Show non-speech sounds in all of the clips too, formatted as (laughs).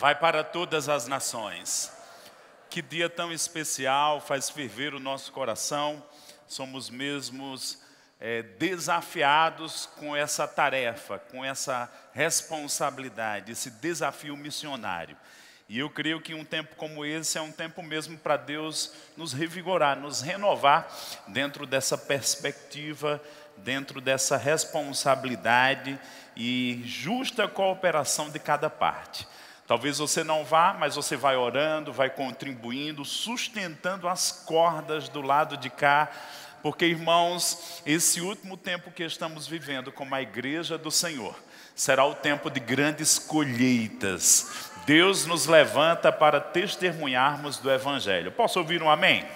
vai para todas as nações. Que dia tão especial, faz ferver o nosso coração. Somos mesmos é, desafiados com essa tarefa, com essa responsabilidade, esse desafio missionário. E eu creio que um tempo como esse é um tempo mesmo para Deus nos revigorar, nos renovar dentro dessa perspectiva, dentro dessa responsabilidade e justa cooperação de cada parte. Talvez você não vá, mas você vai orando, vai contribuindo, sustentando as cordas do lado de cá, porque, irmãos, esse último tempo que estamos vivendo como a igreja do Senhor será o tempo de grandes colheitas. Deus nos levanta para testemunharmos do Evangelho. Posso ouvir um amém? amém.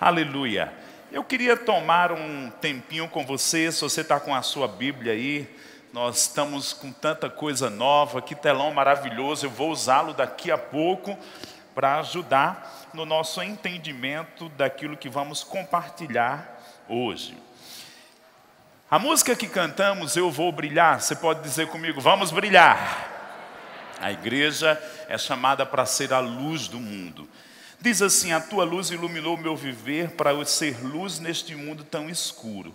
Aleluia. Eu queria tomar um tempinho com você, se você está com a sua Bíblia aí, nós estamos com tanta coisa nova, que telão maravilhoso, eu vou usá-lo daqui a pouco para ajudar no nosso entendimento daquilo que vamos compartilhar hoje. A música que cantamos, Eu Vou Brilhar, você pode dizer comigo, vamos brilhar. A igreja é chamada para ser a luz do mundo. Diz assim: A tua luz iluminou o meu viver para eu ser luz neste mundo tão escuro.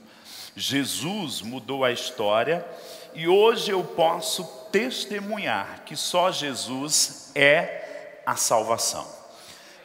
Jesus mudou a história e hoje eu posso testemunhar que só Jesus é a salvação.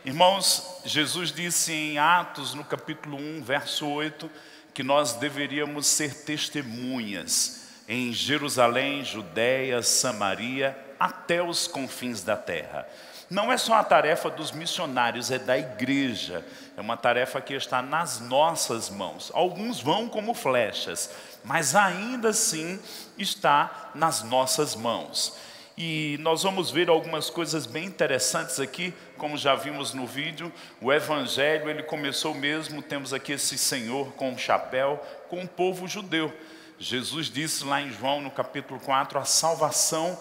Irmãos, Jesus disse em Atos, no capítulo 1, verso 8, que nós deveríamos ser testemunhas em Jerusalém, Judéia, Samaria, até os confins da terra. Não é só a tarefa dos missionários, é da igreja. É uma tarefa que está nas nossas mãos. Alguns vão como flechas, mas ainda assim está nas nossas mãos. E nós vamos ver algumas coisas bem interessantes aqui, como já vimos no vídeo. O evangelho, ele começou mesmo, temos aqui esse senhor com um chapéu, com o povo judeu. Jesus disse lá em João, no capítulo 4, a salvação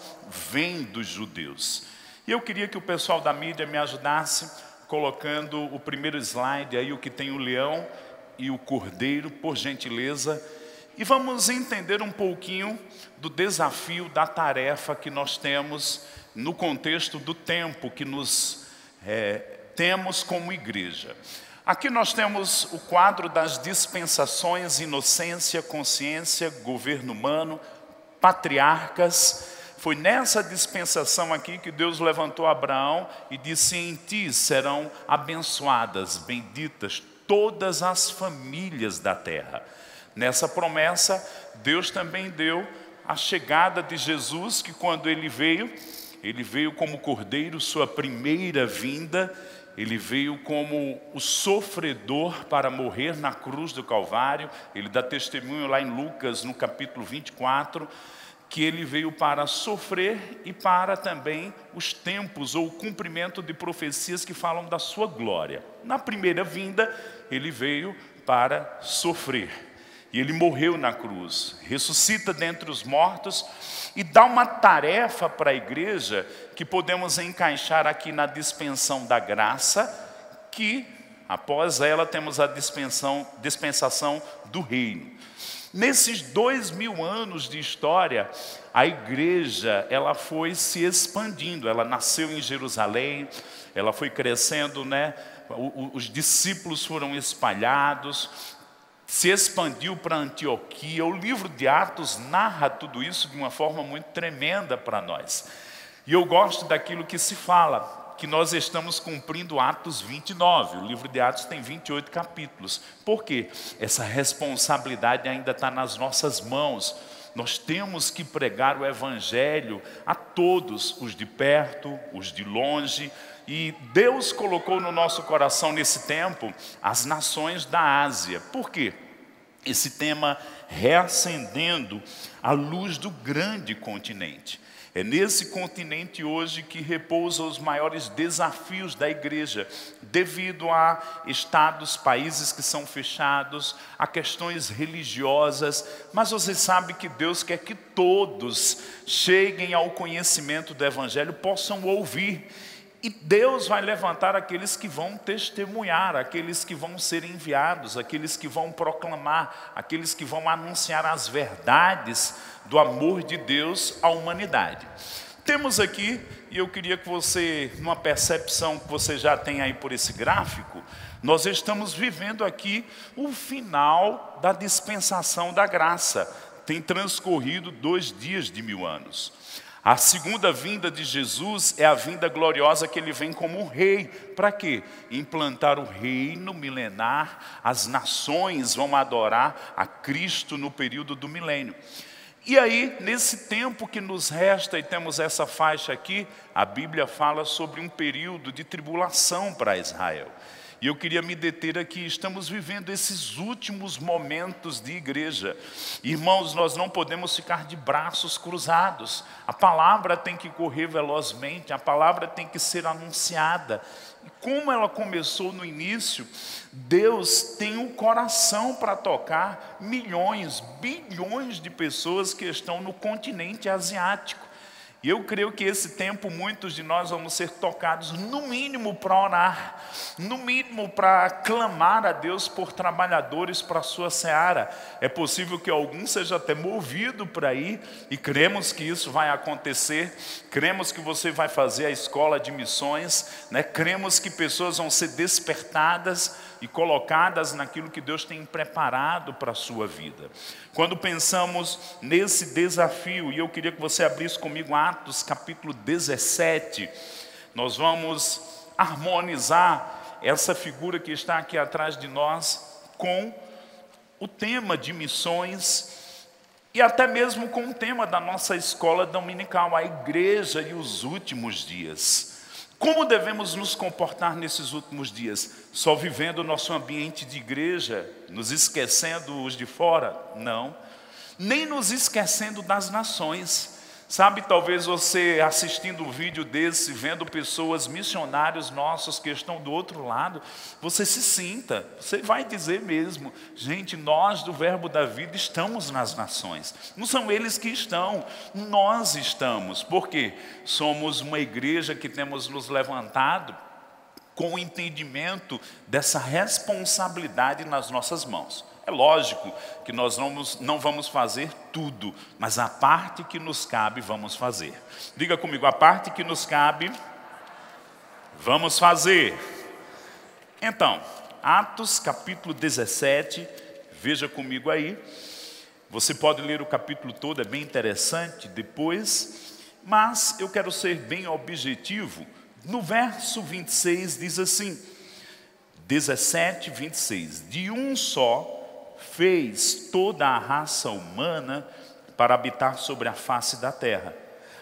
vem dos judeus. E eu queria que o pessoal da mídia me ajudasse colocando o primeiro slide aí, o que tem o leão e o cordeiro, por gentileza. E vamos entender um pouquinho do desafio, da tarefa que nós temos no contexto do tempo que nos é, temos como igreja. Aqui nós temos o quadro das dispensações, inocência, consciência, governo humano, patriarcas. Foi nessa dispensação aqui que Deus levantou Abraão e disse: Em ti serão abençoadas, benditas todas as famílias da terra. Nessa promessa, Deus também deu a chegada de Jesus, que quando ele veio, ele veio como cordeiro, sua primeira vinda, ele veio como o sofredor para morrer na cruz do Calvário. Ele dá testemunho lá em Lucas, no capítulo 24, que ele veio para sofrer e para também os tempos ou o cumprimento de profecias que falam da sua glória. Na primeira vinda, ele veio para sofrer. E ele morreu na cruz, ressuscita dentre os mortos e dá uma tarefa para a igreja que podemos encaixar aqui na dispensão da graça, que após ela temos a dispensação, dispensação do reino. Nesses dois mil anos de história, a igreja ela foi se expandindo. Ela nasceu em Jerusalém, ela foi crescendo, né? Os discípulos foram espalhados, se expandiu para Antioquia. O livro de Atos narra tudo isso de uma forma muito tremenda para nós. E eu gosto daquilo que se fala, que nós estamos cumprindo Atos 29. O livro de Atos tem 28 capítulos. Por quê? Essa responsabilidade ainda está nas nossas mãos. Nós temos que pregar o Evangelho a todos, os de perto, os de longe, e Deus colocou no nosso coração nesse tempo as nações da Ásia. Por quê? Esse tema reacendendo a luz do grande continente. É nesse continente hoje que repousam os maiores desafios da igreja, devido a estados, países que são fechados, a questões religiosas, mas você sabe que Deus quer que todos cheguem ao conhecimento do Evangelho, possam ouvir e Deus vai levantar aqueles que vão testemunhar, aqueles que vão ser enviados, aqueles que vão proclamar, aqueles que vão anunciar as verdades do amor de Deus à humanidade. Temos aqui, e eu queria que você, numa percepção que você já tem aí por esse gráfico, nós estamos vivendo aqui o final da dispensação da graça. Tem transcorrido dois dias de mil anos. A segunda vinda de Jesus é a vinda gloriosa que ele vem como rei. Para quê? Implantar o reino milenar, as nações vão adorar a Cristo no período do milênio. E aí, nesse tempo que nos resta, e temos essa faixa aqui, a Bíblia fala sobre um período de tribulação para Israel. E eu queria me deter aqui, estamos vivendo esses últimos momentos de igreja. Irmãos, nós não podemos ficar de braços cruzados. A palavra tem que correr velozmente, a palavra tem que ser anunciada. E como ela começou no início, Deus tem um coração para tocar milhões, bilhões de pessoas que estão no continente asiático. E eu creio que esse tempo muitos de nós vamos ser tocados, no mínimo para orar, no mínimo para clamar a Deus por trabalhadores para a sua seara. É possível que algum seja até movido para ir, e cremos que isso vai acontecer. Cremos que você vai fazer a escola de missões, né? cremos que pessoas vão ser despertadas e colocadas naquilo que Deus tem preparado para a sua vida. Quando pensamos nesse desafio, e eu queria que você abrisse comigo Atos capítulo 17, nós vamos harmonizar essa figura que está aqui atrás de nós com o tema de missões e até mesmo com o tema da nossa escola dominical, a igreja e os últimos dias. Como devemos nos comportar nesses últimos dias? Só vivendo o nosso ambiente de igreja, nos esquecendo os de fora? Não. Nem nos esquecendo das nações. Sabe, talvez você assistindo um vídeo desse, vendo pessoas, missionários nossos que estão do outro lado, você se sinta, você vai dizer mesmo, gente, nós do Verbo da Vida estamos nas nações. Não são eles que estão, nós estamos. Por quê? Somos uma igreja que temos nos levantado com o entendimento dessa responsabilidade nas nossas mãos. É lógico que nós vamos, não vamos fazer tudo, mas a parte que nos cabe, vamos fazer. Diga comigo, a parte que nos cabe, vamos fazer. Então, Atos capítulo 17, veja comigo aí. Você pode ler o capítulo todo, é bem interessante depois, mas eu quero ser bem objetivo. No verso 26 diz assim: 17, 26: De um só fez toda a raça humana para habitar sobre a face da terra,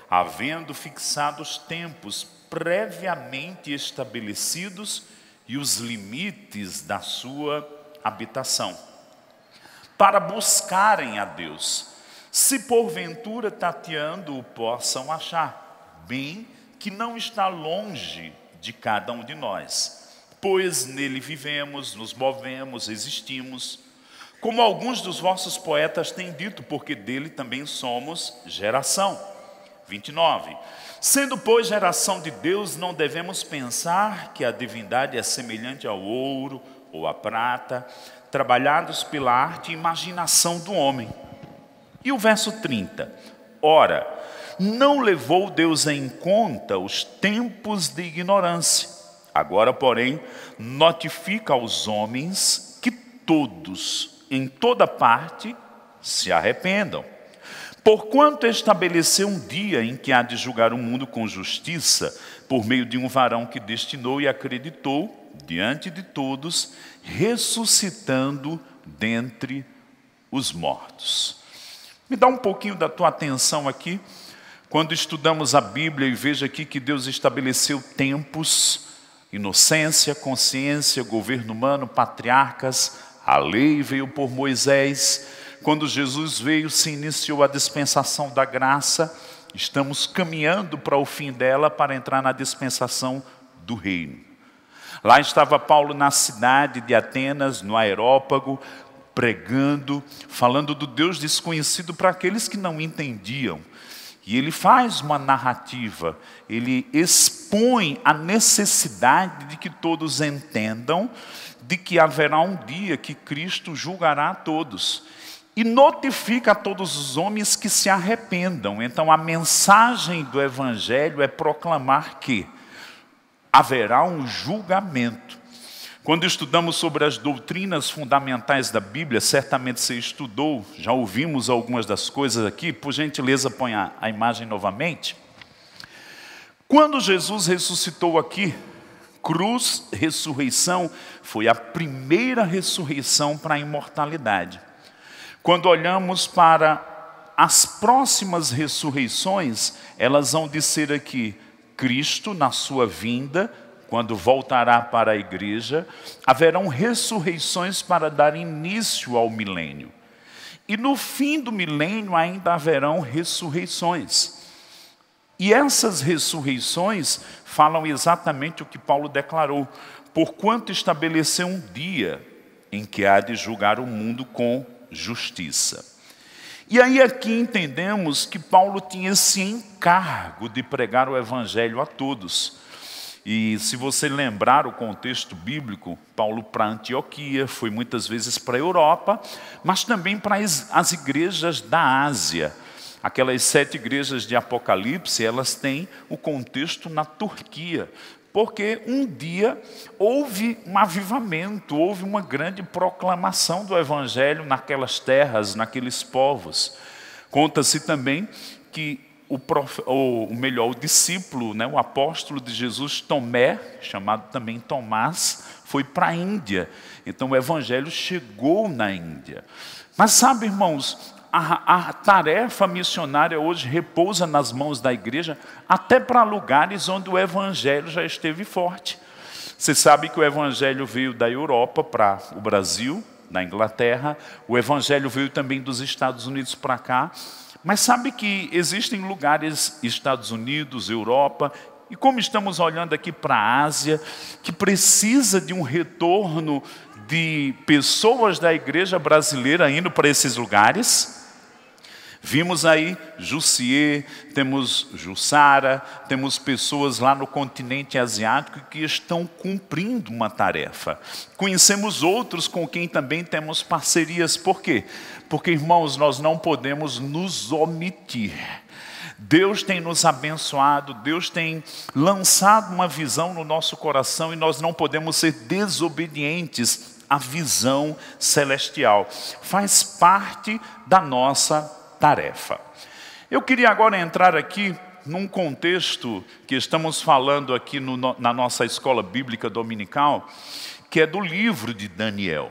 havendo fixado os tempos previamente estabelecidos e os limites da sua habitação, para buscarem a Deus, se porventura tateando o possam achar, bem que não está longe de cada um de nós, pois nele vivemos, nos movemos, existimos, como alguns dos vossos poetas têm dito, porque dele também somos geração. 29. Sendo, pois, geração de Deus, não devemos pensar que a divindade é semelhante ao ouro ou à prata, trabalhados pela arte e imaginação do homem. E o verso 30. Ora, não levou Deus em conta os tempos de ignorância. Agora, porém, notifica aos homens que todos em toda parte se arrependam. Porquanto estabeleceu um dia em que há de julgar o mundo com justiça, por meio de um varão que destinou e acreditou diante de todos, ressuscitando dentre os mortos. Me dá um pouquinho da tua atenção aqui, quando estudamos a Bíblia e veja aqui que Deus estabeleceu tempos, inocência, consciência, governo humano, patriarcas, a lei veio por Moisés. Quando Jesus veio, se iniciou a dispensação da graça. Estamos caminhando para o fim dela para entrar na dispensação do reino. Lá estava Paulo na cidade de Atenas, no aerópago, pregando, falando do Deus desconhecido para aqueles que não entendiam. E ele faz uma narrativa, ele expõe a necessidade de que todos entendam de que haverá um dia que Cristo julgará a todos. e notifica a todos os homens que se arrependam. Então, a mensagem do Evangelho é proclamar que haverá um julgamento. Quando estudamos sobre as doutrinas fundamentais da Bíblia, certamente você estudou, já ouvimos algumas das coisas aqui, por gentileza, põe a, a imagem novamente. Quando Jesus ressuscitou aqui, cruz, ressurreição, foi a primeira ressurreição para a imortalidade. Quando olhamos para as próximas ressurreições, elas vão dizer aqui: Cristo, na sua vinda, quando voltará para a igreja, haverão ressurreições para dar início ao milênio. E no fim do milênio ainda haverão ressurreições. E essas ressurreições falam exatamente o que Paulo declarou: porquanto estabeleceu um dia em que há de julgar o mundo com justiça. E aí aqui entendemos que Paulo tinha esse encargo de pregar o evangelho a todos. E se você lembrar o contexto bíblico, Paulo para Antioquia, foi muitas vezes para a Europa, mas também para as igrejas da Ásia. Aquelas sete igrejas de Apocalipse, elas têm o contexto na Turquia porque um dia houve um avivamento, houve uma grande proclamação do Evangelho naquelas terras, naqueles povos. Conta-se também que o, prof, ou melhor, o discípulo, né, o apóstolo de Jesus, Tomé, chamado também Tomás, foi para a Índia. Então o Evangelho chegou na Índia. Mas sabe, irmãos, a, a, tarefa missionária hoje repousa nas mãos da igreja, até para lugares onde o evangelho já esteve forte. Você sabe que o evangelho veio da Europa para o Brasil, na Inglaterra, o evangelho veio também dos Estados Unidos para cá. Mas sabe que existem lugares, Estados Unidos, Europa, e como estamos olhando aqui para a Ásia, que precisa de um retorno de pessoas da igreja brasileira indo para esses lugares? Vimos aí Jussier, temos Jussara, temos pessoas lá no continente asiático que estão cumprindo uma tarefa. Conhecemos outros com quem também temos parcerias. Por quê? Porque, irmãos, nós não podemos nos omitir. Deus tem nos abençoado, Deus tem lançado uma visão no nosso coração e nós não podemos ser desobedientes à visão celestial. Faz parte da nossa tarefa. Eu queria agora entrar aqui num contexto que estamos falando aqui no, na nossa escola bíblica dominical, que é do livro de Daniel.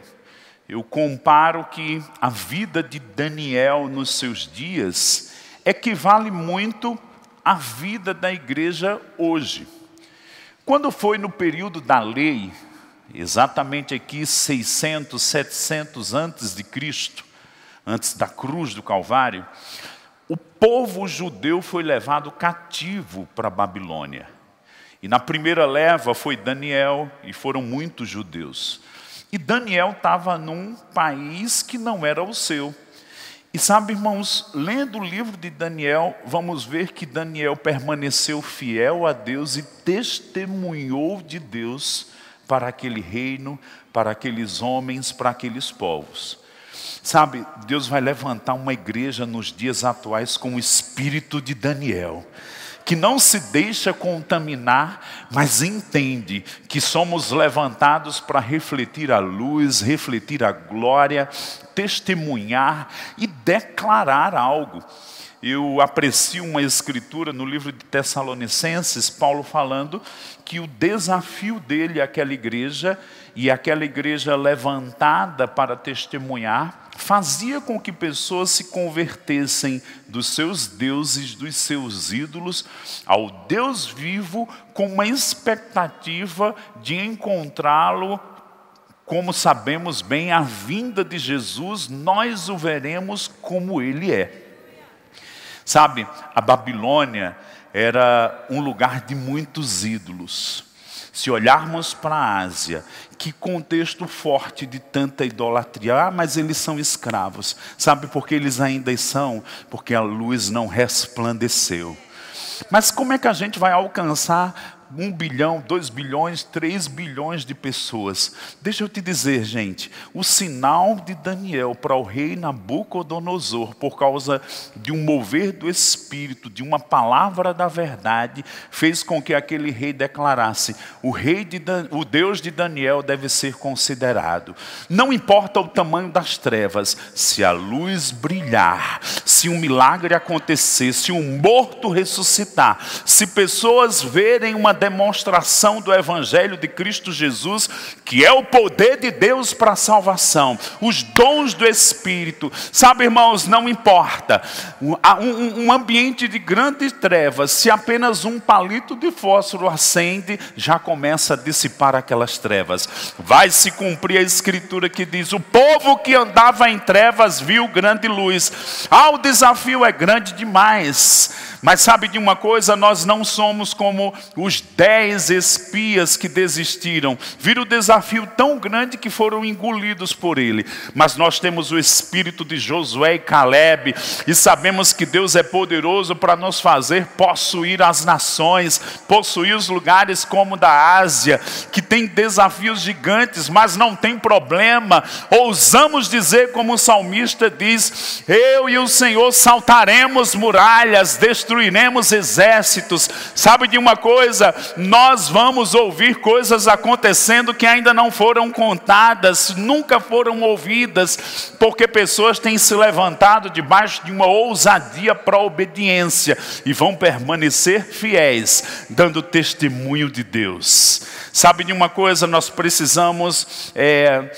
Eu comparo que a vida de Daniel nos seus dias equivale muito à vida da igreja hoje. Quando foi no período da lei, exatamente aqui 600, 700 antes de Cristo, antes da cruz do Calvário, o povo judeu foi levado cativo para a Babilônia. E na primeira leva foi Daniel, e foram muitos judeus. E Daniel estava num país que não era o seu. E sabe, irmãos, lendo o livro de Daniel, vamos ver que Daniel permaneceu fiel a Deus e testemunhou de Deus para aquele reino, para aqueles homens, para aqueles povos. Sabe, Deus vai levantar uma igreja nos dias atuais com o espírito de Daniel, que não se deixa contaminar, mas entende que somos levantados para refletir a luz, refletir a glória, testemunhar e declarar algo. Eu aprecio uma escritura no livro de Tessalonicenses, Paulo falando que o desafio dele àquela igreja e aquela igreja levantada para testemunhar fazia com que pessoas se convertessem dos seus deuses, dos seus ídolos, ao Deus vivo, com uma expectativa de encontrá-lo. Como sabemos bem, a vinda de Jesus, nós o veremos como ele é. Sabe, a Babilônia era um lugar de muitos ídolos. Se olharmos para a Ásia, que contexto forte de tanta idolatria. Ah, mas eles são escravos. Sabe por que eles ainda são? Porque a luz não resplandeceu. Mas como é que a gente vai alcançar um bilhão, dois bilhões, três bilhões de pessoas. Deixa eu te dizer, gente, o sinal de Daniel para o rei Nabucodonosor, por causa de um mover do Espírito, de uma palavra da verdade, fez com que aquele rei declarasse: o rei de Dan... o Deus de Daniel deve ser considerado. Não importa o tamanho das trevas, se a luz brilhar, se um milagre acontecer, se um morto ressuscitar, se pessoas verem uma demonstração do Evangelho de Cristo Jesus, que é o poder de Deus para a salvação, os dons do Espírito. Sabe, irmãos, não importa. Um, ambiente de grandes trevas, se apenas um palito de fósforo acende, já começa a dissipar aquelas trevas. Vai se cumprir a escritura que diz: o povo que andava em trevas viu grande luz. Ah, o desafio é grande demais. Mas sabe de uma coisa? Nós não somos como os dez espias que desistiram. Viram o desafio tão grande que foram engolidos por ele. Mas nós temos o espírito de Josué e Caleb e sabemos que Deus é poderoso para nos fazer possuir as nações, possuir os lugares como da Ásia, que tem desafios gigantes, mas não tem problema. Ousamos dizer, como o salmista diz: Eu e o Senhor saltaremos muralhas, destruiremos destruiremos exércitos. Sabe de uma coisa? Nós vamos ouvir coisas acontecendo que ainda não foram contadas, nunca foram ouvidas, porque pessoas têm se levantado debaixo de uma ousadia para a obediência e vão permanecer fiéis, dando testemunho de Deus. Sabe de uma coisa? Nós precisamos. É,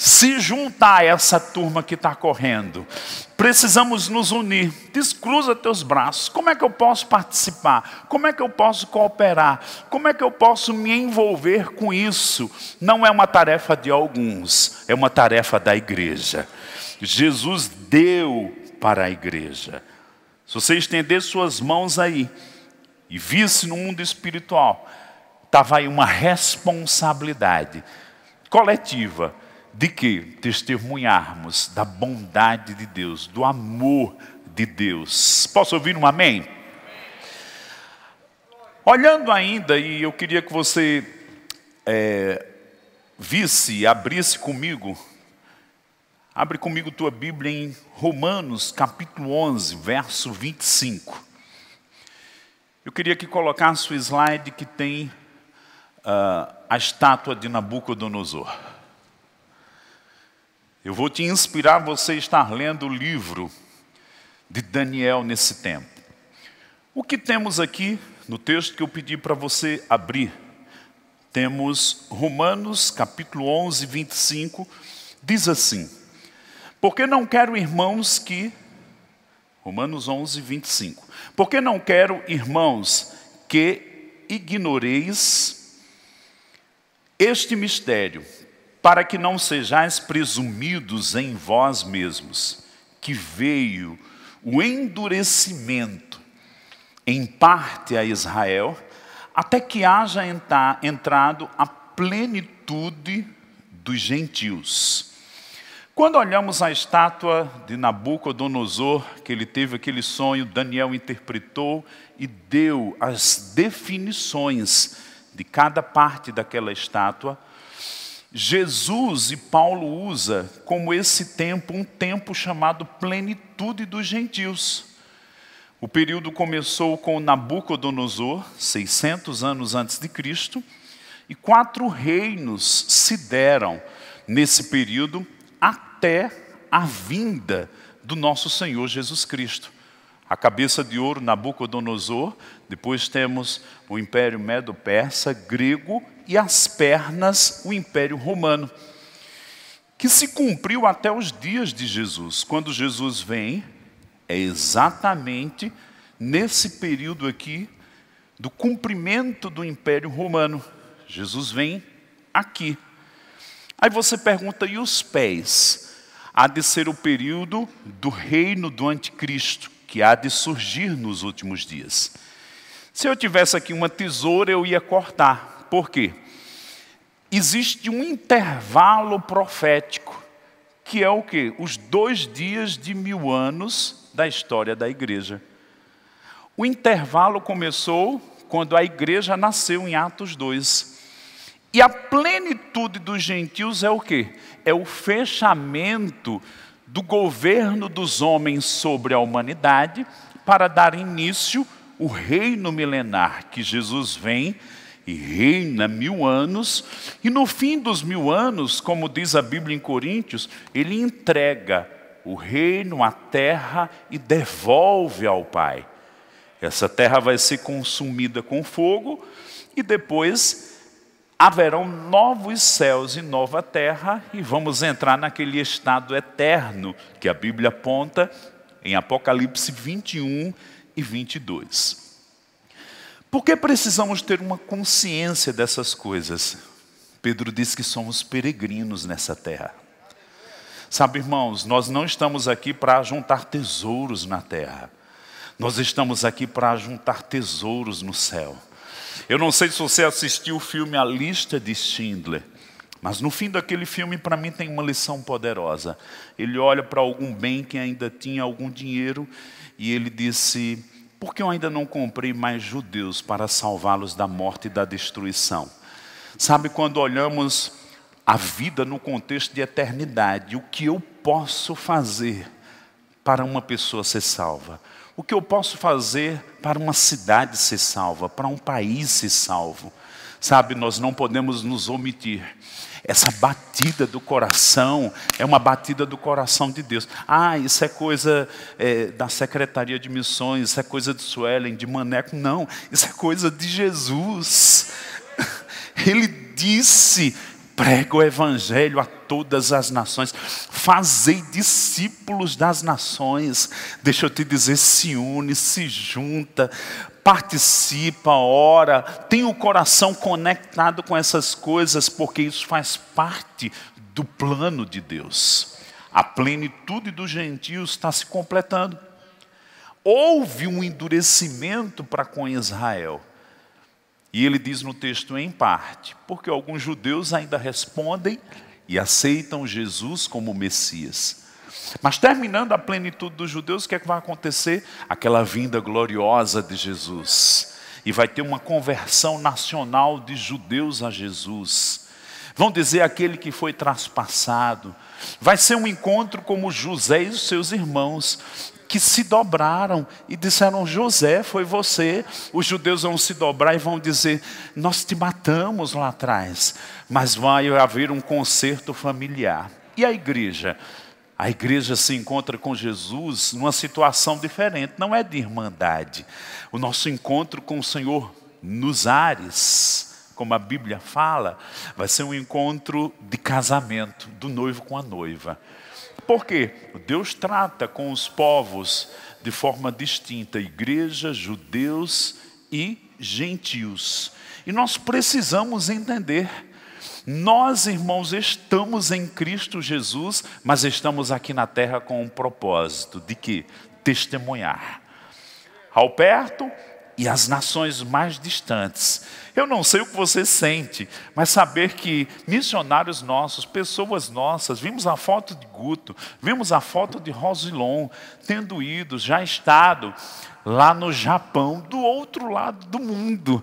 se juntar a essa turma que está correndo. Precisamos nos unir. Descruza teus braços. Como é que eu posso participar? Como é que eu posso cooperar? Como é que eu posso me envolver com isso? Não é uma tarefa de alguns, é uma tarefa da igreja. Jesus deu para a igreja. Se você estender suas mãos aí e visse no mundo espiritual, estava aí uma responsabilidade coletiva de que testemunharmos da bondade de Deus, do amor de Deus. Posso ouvir um amém? Olhando ainda, e eu queria que você é, visse, abrisse comigo, abre comigo tua Bíblia em Romanos, capítulo 11, verso 25. Eu queria que colocasse o slide que tem uh, a estátua de Nabucodonosor. Eu vou te inspirar você estar lendo o livro de Daniel nesse tempo. O que temos aqui no texto que eu pedi para você abrir? Temos Romanos capítulo 11, 25, diz assim: Porque não quero, irmãos, que. Romanos 11, 25. Porque não quero, irmãos, que ignoreis este mistério para que não sejais presumidos em vós mesmos, que veio o endurecimento em parte a Israel, até que haja entrado a plenitude dos gentios. Quando olhamos a estátua de Nabucodonosor, que ele teve aquele sonho, Daniel interpretou e deu as definições de cada parte daquela estátua, Jesus e Paulo usa como esse tempo um tempo chamado plenitude dos gentios. O período começou com Nabucodonosor, 600 anos antes de Cristo, e quatro reinos se deram nesse período até a vinda do nosso Senhor Jesus Cristo. A cabeça de ouro, Nabucodonosor, depois temos o Império Medo-Persa, grego e as pernas o Império Romano, que se cumpriu até os dias de Jesus. Quando Jesus vem, é exatamente nesse período aqui do cumprimento do Império Romano. Jesus vem aqui. Aí você pergunta, e os pés? Há de ser o período do reino do anticristo, que há de surgir nos últimos dias. Se eu tivesse aqui uma tesoura, eu ia cortar. Por quê? Existe um intervalo profético, que é o quê? Os dois dias de mil anos da história da igreja. O intervalo começou quando a igreja nasceu em Atos 2. E a plenitude dos gentios é o quê? É o fechamento do governo dos homens sobre a humanidade para dar início o reino milenar que Jesus vem e reina mil anos, e no fim dos mil anos, como diz a Bíblia em Coríntios, ele entrega o reino, a terra e devolve ao Pai. Essa terra vai ser consumida com fogo e depois haverão novos céus e nova terra e vamos entrar naquele estado eterno que a Bíblia aponta em Apocalipse 21 e 22. Por que precisamos ter uma consciência dessas coisas? Pedro diz que somos peregrinos nessa terra. Sabe, irmãos, nós não estamos aqui para juntar tesouros na terra. Nós estamos aqui para juntar tesouros no céu. Eu não sei se você assistiu o filme A Lista de Schindler, mas no fim daquele filme, para mim, tem uma lição poderosa. Ele olha para algum bem que ainda tinha algum dinheiro e ele disse: Por que eu ainda não comprei mais judeus para salvá-los da morte e da destruição? Sabe, quando olhamos a vida no contexto de eternidade, o que eu posso fazer para uma pessoa ser salva? O que eu posso fazer para uma cidade ser salva, para um país ser salvo? Sabe, nós não podemos nos omitir. Essa batida do coração é uma batida do coração de Deus. Ah, isso é coisa é, da Secretaria de Missões, isso é coisa de Suelen, de Maneco. Não, isso é coisa de Jesus. (laughs) Ele disse prega o evangelho a todas as nações, fazei discípulos das nações. Deixa eu te dizer, se une, se junta, participa, ora, tem o coração conectado com essas coisas, porque isso faz parte do plano de Deus. A plenitude dos gentios está se completando. Houve um endurecimento para com Israel e ele diz no texto em parte, porque alguns judeus ainda respondem e aceitam Jesus como Messias. Mas terminando a plenitude dos judeus, o que é que vai acontecer? Aquela vinda gloriosa de Jesus. E vai ter uma conversão nacional de judeus a Jesus. Vão dizer aquele que foi traspassado. Vai ser um encontro como José e os seus irmãos que se dobraram e disseram: José, foi você. Os judeus vão se dobrar e vão dizer: Nós te matamos lá atrás, mas vai haver um concerto familiar. E a igreja? A igreja se encontra com Jesus numa situação diferente, não é de irmandade. O nosso encontro com o Senhor nos ares, como a Bíblia fala, vai ser um encontro de casamento do noivo com a noiva. Por quê? Deus trata com os povos de forma distinta, igreja, judeus e gentios. E nós precisamos entender. Nós, irmãos, estamos em Cristo Jesus, mas estamos aqui na terra com um propósito de que testemunhar. Ao perto e as nações mais distantes. Eu não sei o que você sente, mas saber que missionários nossos, pessoas nossas, vimos a foto de Guto, vimos a foto de Rosilon, tendo ido, já estado lá no Japão, do outro lado do mundo.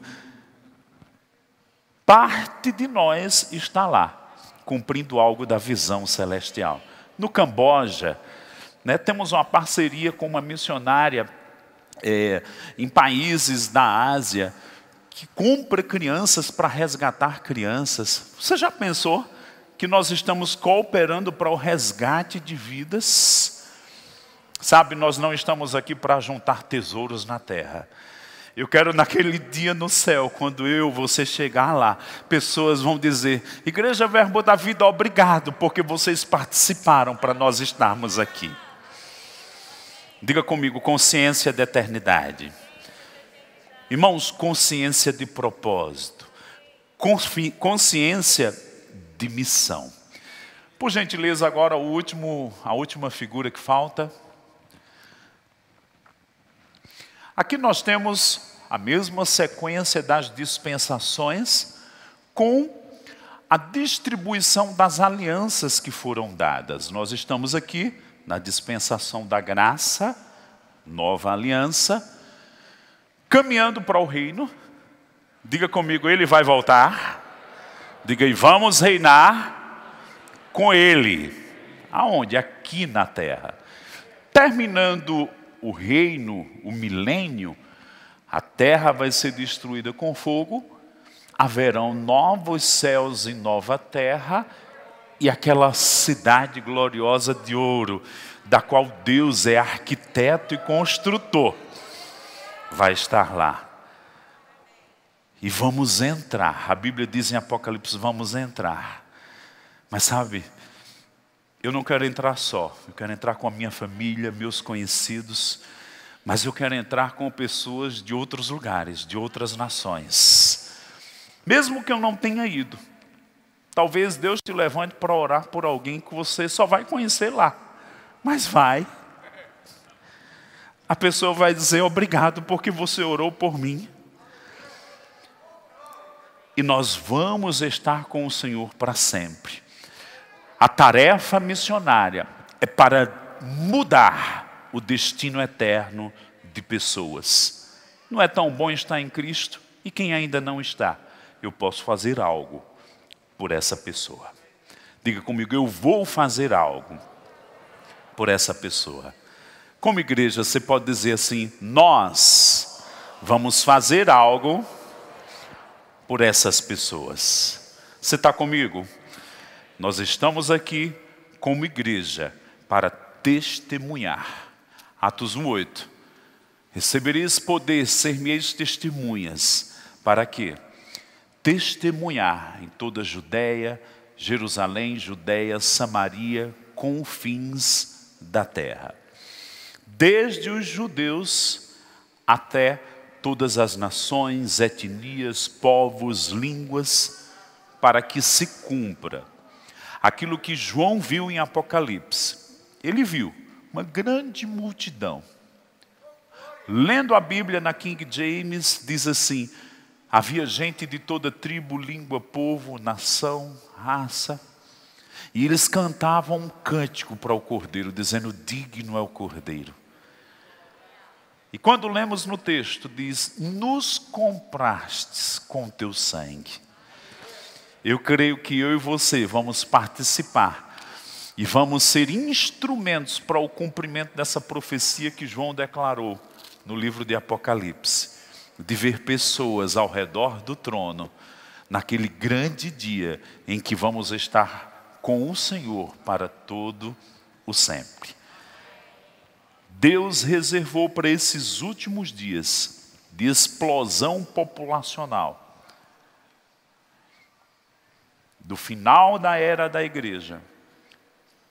Parte de nós está lá, cumprindo algo da visão celestial. No Camboja, né, temos uma parceria com uma missionária é, em países da Ásia que compra crianças para resgatar crianças. Você já pensou que nós estamos cooperando para o resgate de vidas? Sabe, nós não estamos aqui para juntar tesouros na terra. Eu quero naquele dia no céu, quando eu, você chegar lá, pessoas vão dizer: Igreja Verbo da Vida, obrigado, porque vocês participaram para nós estarmos aqui. Diga comigo, consciência da eternidade. Irmãos, consciência de propósito, consciência de missão. Por gentileza, agora o último, a última figura que falta. Aqui nós temos a mesma sequência das dispensações com a distribuição das alianças que foram dadas. Nós estamos aqui na dispensação da graça, nova aliança, caminhando para o reino, Diga comigo, ele vai voltar. Diga aí, vamos reinar com ele. Aonde? Aqui na terra. Terminando o reino, o milênio, a terra vai ser destruída com fogo, haverão novos céus e nova terra, e aquela cidade gloriosa de ouro, da qual Deus é arquiteto e construtor, vai estar lá. E vamos entrar. A Bíblia diz em Apocalipse: vamos entrar. Mas sabe, eu não quero entrar só, eu quero entrar com a minha família, meus conhecidos, mas eu quero entrar com pessoas de outros lugares, de outras nações. Mesmo que eu não tenha ido, talvez Deus te levante para orar por alguém que você só vai conhecer lá, mas vai. A pessoa vai dizer obrigado porque você orou por mim e nós vamos estar com o Senhor para sempre. A tarefa missionária é para mudar o destino eterno de pessoas. Não é tão bom estar em Cristo e quem ainda não está, eu posso fazer algo por essa pessoa. Diga comigo, eu vou fazer algo por essa pessoa. Como igreja, você pode dizer assim: nós vamos fazer algo por essas pessoas. Você está comigo? Nós estamos aqui como igreja para testemunhar. Atos 1:8. Recebereis poder, ser-me-eis testemunhas, para quê? Testemunhar em toda a Judéia, Jerusalém, Judéia, Samaria, confins da terra. Desde os judeus até todas as nações, etnias, povos, línguas, para que se cumpra aquilo que João viu em Apocalipse. Ele viu uma grande multidão. Lendo a Bíblia na King James, diz assim: havia gente de toda tribo, língua, povo, nação, raça, e eles cantavam um cântico para o cordeiro, dizendo: Digno é o cordeiro. E quando lemos no texto, diz: Nos comprastes com teu sangue. Eu creio que eu e você vamos participar e vamos ser instrumentos para o cumprimento dessa profecia que João declarou no livro de Apocalipse, de ver pessoas ao redor do trono naquele grande dia em que vamos estar com o Senhor para todo o sempre. Deus reservou para esses últimos dias de explosão populacional, do final da era da igreja,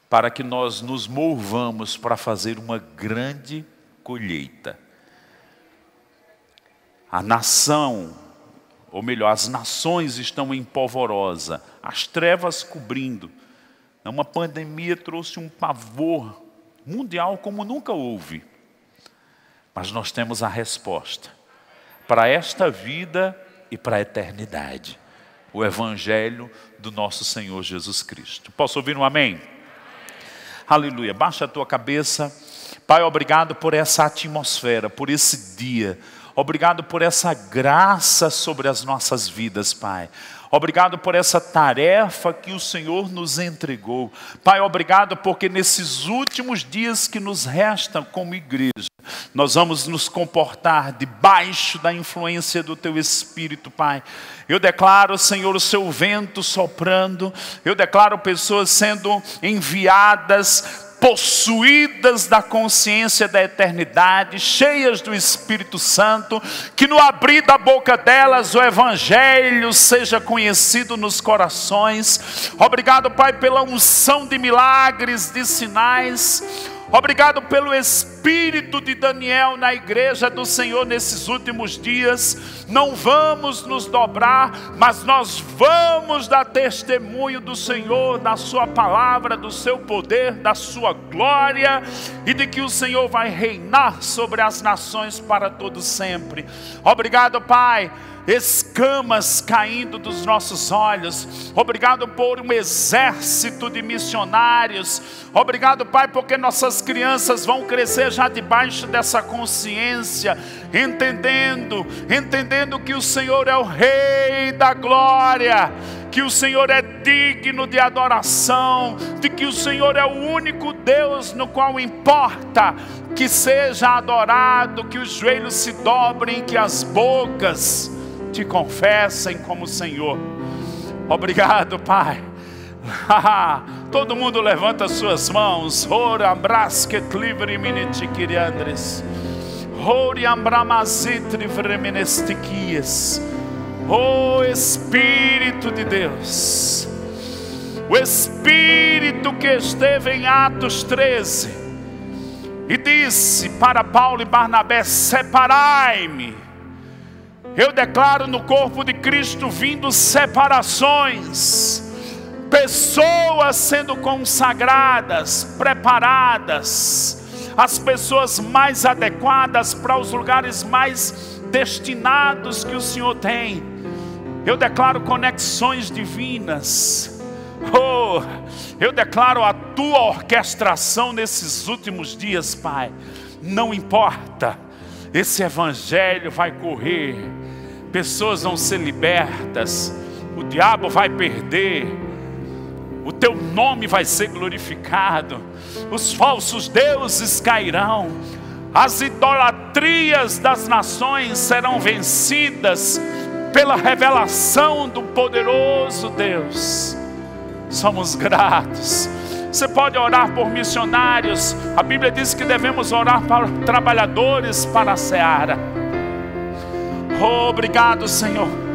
para que nós nos movamos para fazer uma grande colheita. A nação, ou melhor, as nações estão em polvorosa, as trevas cobrindo. Uma pandemia trouxe um pavor mundial como nunca houve. Mas nós temos a resposta para esta vida e para a eternidade. O Evangelho do nosso Senhor Jesus Cristo. Posso ouvir um amém? Aleluia. Baixa a tua cabeça. Pai, obrigado por essa atmosfera, por esse dia. Obrigado por essa graça sobre as nossas vidas, Pai. Obrigado por essa tarefa que o Senhor nos entregou. Pai, obrigado porque nesses últimos dias que nos restam como igreja, nós vamos nos comportar debaixo da influência do Teu Espírito, Pai. Eu declaro, Senhor, o Seu vento soprando, eu declaro pessoas sendo enviadas possuídas da consciência da eternidade, cheias do Espírito Santo, que no abrir da boca delas o Evangelho seja conhecido nos corações. Obrigado, Pai, pela unção de milagres, de sinais. Obrigado pelo espírito de Daniel na igreja do Senhor nesses últimos dias. Não vamos nos dobrar, mas nós vamos dar testemunho do Senhor, da Sua palavra, do Seu poder, da Sua glória e de que o Senhor vai reinar sobre as nações para todo sempre. Obrigado, Pai escamas caindo dos nossos olhos. Obrigado por um exército de missionários. Obrigado, Pai, porque nossas crianças vão crescer já debaixo dessa consciência, entendendo, entendendo que o Senhor é o Rei da glória, que o Senhor é digno de adoração, de que o Senhor é o único Deus no qual importa que seja adorado, que os joelhos se dobrem, que as bocas te confessem como Senhor. Obrigado, Pai. (laughs) Todo mundo levanta suas mãos. Ora, brasket livre minitiquiriandres. Ori ambramazitri vremenestiquias. Oh Espírito de Deus. O Espírito que esteve em Atos 13 e disse para Paulo e Barnabé: Separai-me. Eu declaro no corpo de Cristo vindo separações pessoas sendo consagradas, preparadas, as pessoas mais adequadas para os lugares mais destinados que o Senhor tem. Eu declaro conexões divinas. Oh, eu declaro a tua orquestração nesses últimos dias, Pai. Não importa, esse evangelho vai correr, pessoas vão ser libertas, o diabo vai perder, o teu nome vai ser glorificado, os falsos deuses cairão, as idolatrias das nações serão vencidas pela revelação do poderoso Deus. Somos gratos. Você pode orar por missionários. A Bíblia diz que devemos orar para trabalhadores para a seara. Oh, obrigado, Senhor